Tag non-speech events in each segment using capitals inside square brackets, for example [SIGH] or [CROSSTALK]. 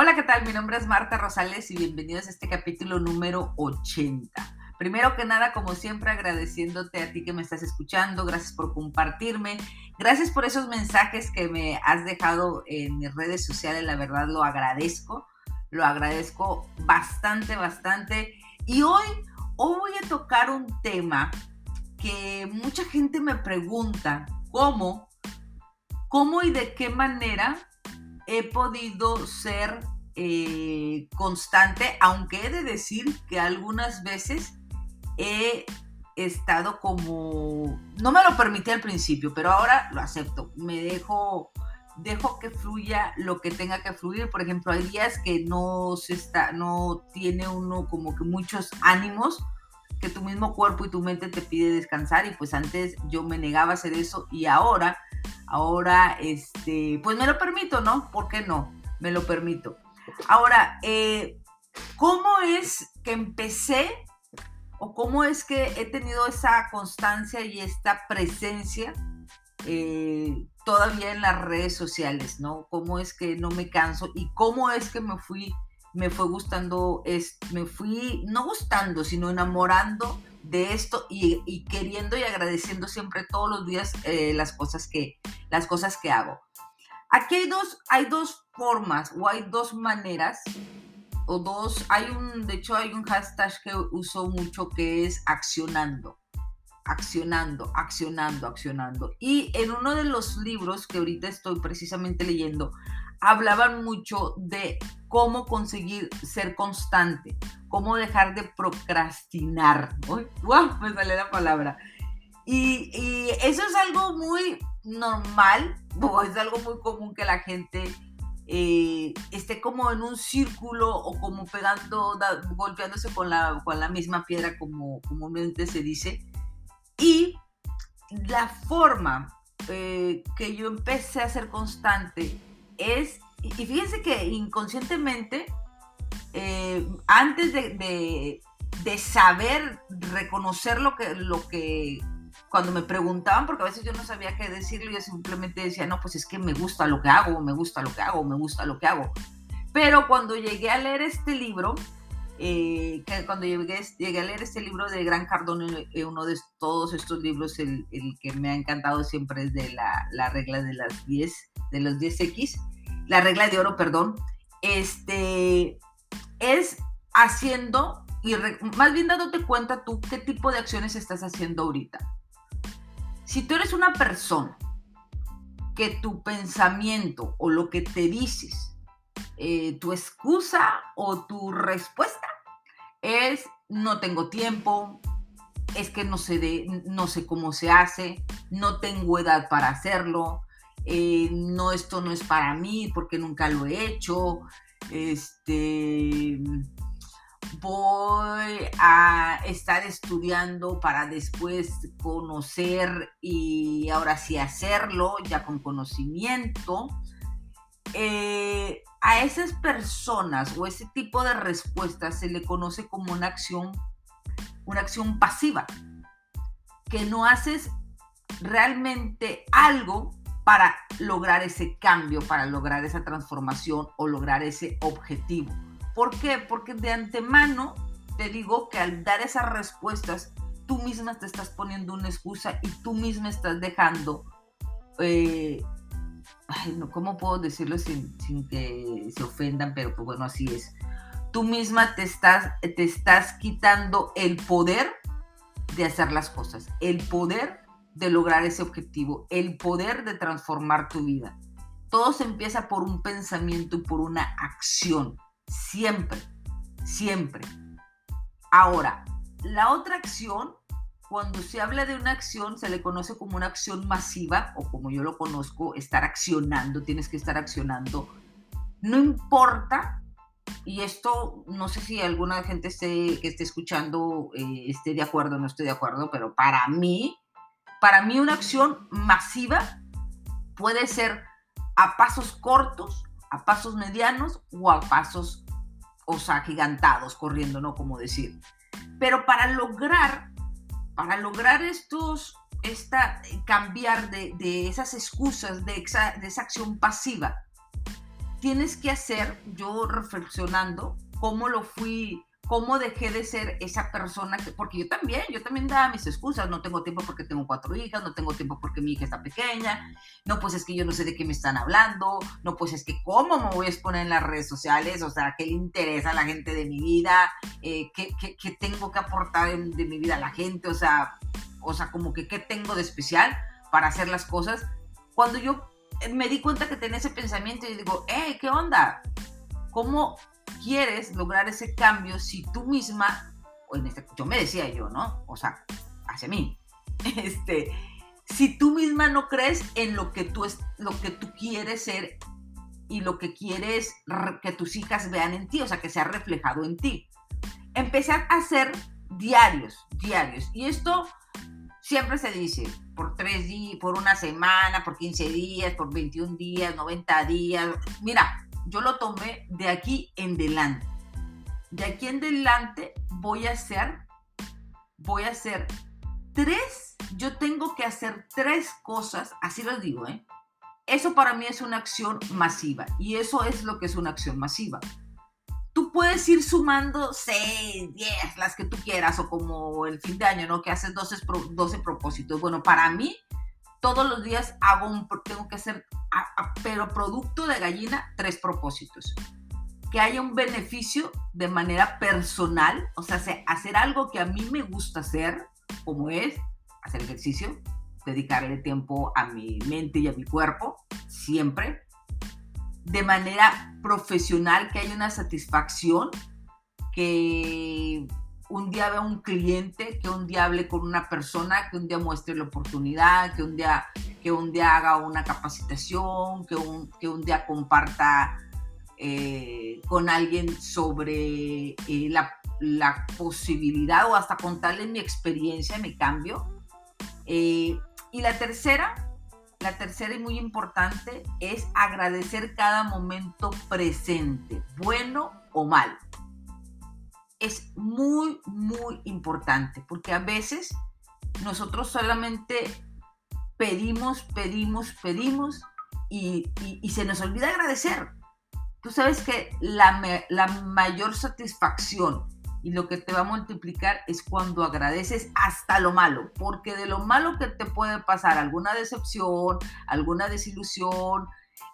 Hola, ¿qué tal? Mi nombre es Marta Rosales y bienvenidos a este capítulo número 80. Primero que nada, como siempre, agradeciéndote a ti que me estás escuchando, gracias por compartirme, gracias por esos mensajes que me has dejado en mis redes sociales, la verdad lo agradezco, lo agradezco bastante, bastante. Y hoy, hoy voy a tocar un tema que mucha gente me pregunta, ¿cómo? ¿Cómo y de qué manera he podido ser eh, constante, aunque he de decir que algunas veces he estado como, no me lo permití al principio, pero ahora lo acepto, me dejo, dejo que fluya lo que tenga que fluir, por ejemplo, hay días que no se está, no tiene uno como que muchos ánimos, que tu mismo cuerpo y tu mente te pide descansar y pues antes yo me negaba a hacer eso y ahora Ahora, este, pues me lo permito, ¿no? ¿Por qué no? Me lo permito. Ahora, eh, ¿cómo es que empecé o cómo es que he tenido esa constancia y esta presencia eh, todavía en las redes sociales, ¿no? ¿Cómo es que no me canso y cómo es que me fui, me fue gustando, es, me fui, no gustando, sino enamorando de esto y, queriendo y agradeciendo siempre todos los días eh, las, cosas que, las cosas que hago. Aquí hay dos, hay dos formas o hay dos maneras o dos, hay un, de hecho hay un hashtag que uso mucho que es accionando, accionando, accionando, accionando. Y en uno de los libros que ahorita estoy precisamente leyendo, hablaban mucho de cómo conseguir ser constante, cómo dejar de procrastinar. ¡Uy! ¡Wow! Me sale la palabra. Y, eso es algo muy normal, [LAUGHS] es algo muy común que la gente eh, esté como en un círculo o como pegando, golpeándose con la, con la misma piedra, como comúnmente se dice. Y la forma eh, que yo empecé a ser constante es, y fíjense que inconscientemente, eh, antes de, saber reconocer lo que, lo que, cuando me preguntaban, porque a veces yo no sabía qué decirle, yo simplemente decía, no, pues es que me gusta lo que hago, me gusta lo que hago, me gusta lo que hago. Pero cuando llegué a leer este libro, eh, cuando llegué, llegué, a leer este libro de Gran Cardone, eh, uno de todos estos libros, el, el, que me ha encantado siempre es de la, la regla de las 10, de los 10X, la regla de oro, perdón, este, es haciendo, y más bien dándote cuenta tú qué tipo de acciones estás haciendo ahorita. Si tú eres una persona que tu pensamiento o lo que te dices, eh, tu excusa o tu respuesta es no tengo tiempo, es que no sé, no sé cómo se hace, no tengo edad para hacerlo, eh, no, esto no es para mí porque nunca lo he hecho, este, voy a estar estudiando para después conocer y ahora sí hacerlo, ya con conocimiento. Eh, a esas personas o ese tipo de respuestas se le conoce como una acción, una acción pasiva, que no haces realmente algo para lograr ese cambio, para lograr esa transformación o lograr ese objetivo. ¿Por qué? Porque de antemano te digo que al dar esas respuestas, tú misma te estás poniendo una excusa y tú misma estás dejando, eh, no, ¿cómo puedo decirlo sin, sin, que se ofendan? Pero pues bueno, así es. Tú misma te estás, te estás quitando el poder de hacer las cosas, el poder de lograr ese objetivo, el poder de transformar tu vida. Todo se empieza por un pensamiento y por una acción, siempre, siempre. Ahora, la otra acción, cuando se habla de una acción, se le conoce como una acción masiva o como yo lo conozco, estar accionando, tienes que estar accionando. No importa, y esto no sé si alguna gente esté, que esté escuchando eh, esté de acuerdo o no esté de acuerdo, pero para mí para mí una acción masiva puede ser a pasos cortos, a pasos medianos o a pasos, o sea, gigantados, corriendo, ¿no? Como decir. Pero para lograr, para lograr estos, esta, cambiar de, esas excusas, de, de esa acción pasiva, tienes que hacer, yo reflexionando, cómo lo fui cómo dejé de ser esa persona que, porque yo también, yo también daba mis excusas, no tengo tiempo porque tengo cuatro hijas, no tengo tiempo porque mi hija está pequeña, no, pues es que yo no sé de qué me están hablando, no, pues es que cómo me voy a exponer en las redes sociales, o sea, qué le interesa a la gente de mi vida, eh, ¿qué, qué, tengo que aportar de mi vida a la gente, o sea, o sea, como que qué tengo de especial para hacer las cosas. Cuando yo me di cuenta que tenía ese pensamiento y digo, hey, ¿qué onda? ¿Cómo quieres lograr ese cambio si tú misma, o en este, yo me decía yo, ¿no? O sea, hacia mí, [LAUGHS] este, si tú misma no crees en lo que tú, es, lo que tú quieres ser y lo que quieres que tus hijas vean en ti, o sea, que sea reflejado en ti. Empezar a hacer diarios, diarios. Y esto siempre se dice, por tres días, por una semana, por 15 días, por 21 días, 90 días. Mira, yo lo tomé de aquí en delante. De aquí en delante voy a hacer, voy a hacer tres, yo tengo que hacer tres cosas, así lo digo, ¿eh? Eso para mí es una acción masiva y eso es lo que es una acción masiva. Tú puedes ir sumando 6, 10, las que tú quieras, o como el fin de año, ¿no? Que haces 12, 12 propósitos. Bueno, para mí, todos los días hago un, tengo que hacer pero producto de gallina, tres propósitos. Que haya un beneficio de manera personal, o sea, hacer algo que a mí me gusta hacer, como es hacer ejercicio, dedicarle tiempo a mi mente y a mi cuerpo, siempre. De manera profesional, que haya una satisfacción, que un día vea un cliente, que un día hable con una persona, que un día muestre la oportunidad, que un día que un día haga una capacitación, que un, que un día comparta eh, con alguien sobre eh, la, la, posibilidad o hasta contarle mi experiencia, mi cambio. Eh, y la tercera, la tercera y muy importante es agradecer cada momento presente, bueno o mal. Es muy, muy importante porque a veces nosotros solamente pedimos, pedimos, pedimos y, se nos olvida agradecer. Tú sabes que la, la mayor satisfacción y lo que te va a multiplicar es cuando agradeces hasta lo malo, porque de lo malo que te puede pasar, alguna decepción, alguna desilusión,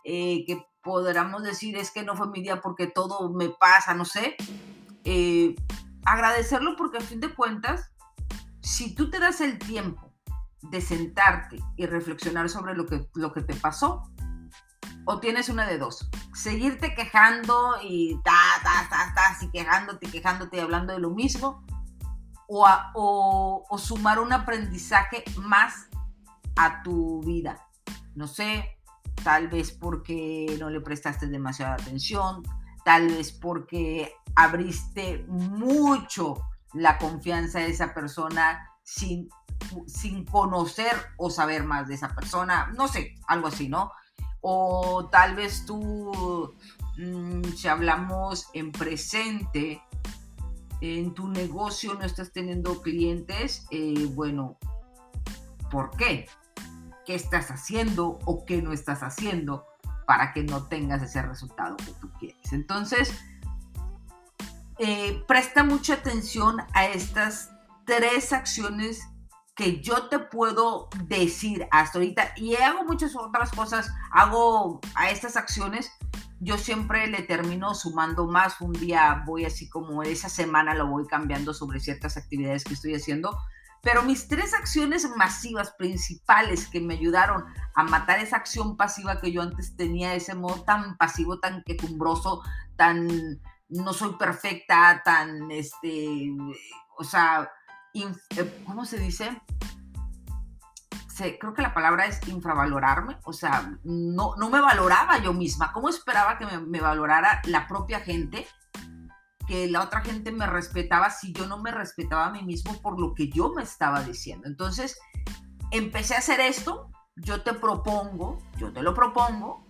eh, que podríamos decir es que no fue mi día porque todo me pasa, no sé, eh, agradecerlo porque a fin de cuentas, si tú te das el tiempo de sentarte y reflexionar sobre lo que, lo que te pasó, o tienes una de dos, seguirte quejando y ta, ta, ta, ta, y quejándote, quejándote y hablando de lo mismo, o, o, o sumar un aprendizaje más a tu vida. No sé, tal vez porque no le prestaste demasiada atención, tal vez porque abriste mucho la confianza de esa persona sin sin conocer o saber más de esa persona, no sé, algo así, ¿no? O tal vez tú, mm, si hablamos en presente, en tu negocio no estás teniendo clientes, eh, bueno, ¿por qué? ¿Qué estás haciendo o qué no estás haciendo para que no tengas ese resultado que tú quieres? Entonces, eh, presta mucha atención a estas tres acciones que yo te puedo decir hasta ahorita, y hago muchas otras cosas, hago a estas acciones, yo siempre le termino sumando más, un día voy así como esa semana lo voy cambiando sobre ciertas actividades que estoy haciendo, pero mis tres acciones masivas principales que me ayudaron a matar esa acción pasiva que yo antes tenía, ese modo tan pasivo, tan quejumbroso, tan no soy perfecta, tan, este, o sea, eh, ¿cómo se dice? creo que la palabra es infravalorarme, o sea, no, no me valoraba yo misma. ¿Cómo esperaba que me, valorara la propia gente? Que la otra gente me respetaba si yo no me respetaba a mí mismo por lo que yo me estaba diciendo. Entonces, empecé a hacer esto, yo te propongo, yo te lo propongo,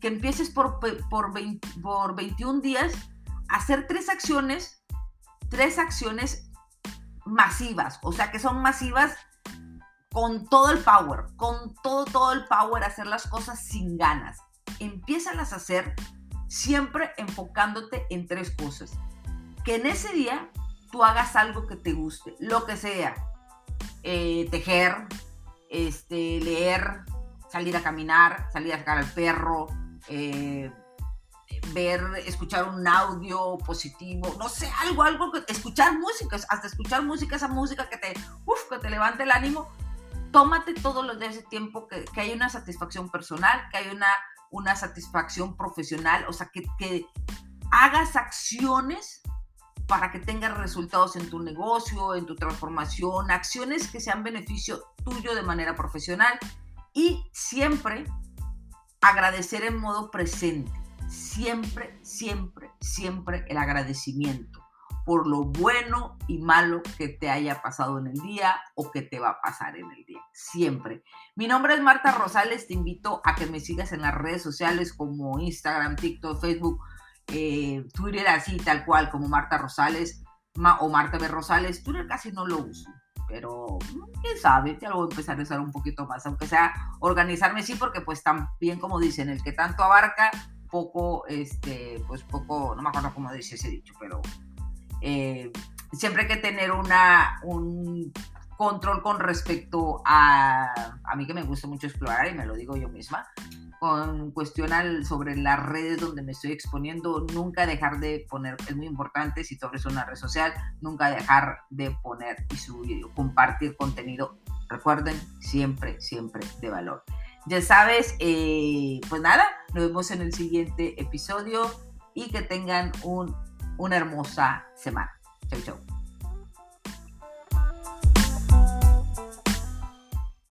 que empieces por, por, por 21 días a hacer tres acciones, tres acciones masivas, o sea, que son masivas con todo el power, con todo, todo el power, hacer las cosas sin ganas. Empiézalas a hacer siempre enfocándote en tres cosas. Que en ese día tú hagas algo que te guste, lo que sea. Eh, tejer, este, leer, salir a caminar, salir a sacar al perro, eh, ver, escuchar un audio positivo, no sé, algo, algo, escuchar música, hasta escuchar música, esa música que te, uf, que te levante el ánimo, tómate todo lo de ese tiempo, que, que hay una satisfacción personal, que hay una, una satisfacción profesional, o sea, que, que hagas acciones para que tengas resultados en tu negocio, en tu transformación, acciones que sean beneficio tuyo de manera profesional y siempre agradecer en modo presente. Siempre, siempre, siempre el agradecimiento por lo bueno y malo que te haya pasado en el día o que te va a pasar en el día. Siempre. Mi nombre es Marta Rosales. Te invito a que me sigas en las redes sociales como Instagram, TikTok, Facebook, eh, Twitter, así tal cual como Marta Rosales o Marta B. Rosales. Twitter casi no lo uso pero mm, quién sabe, ya lo voy a empezar a usar un poquito más, aunque sea organizarme sí, porque pues también como dicen, el que tanto abarca, poco, este, pues poco, no me acuerdo cómo dice ese dicho, pero eh, siempre hay que tener una, un control con respecto a, a mí que me gusta mucho explorar y me lo digo yo misma, con cuestión sobre las redes donde me estoy exponiendo, nunca dejar de poner, es muy importante si tú abres una red social, nunca dejar de poner y subir, compartir contenido, recuerden, siempre, siempre de valor. Ya sabes, eh, pues nada, nos vemos en el siguiente episodio y que tengan un, una hermosa semana. Chau, chau.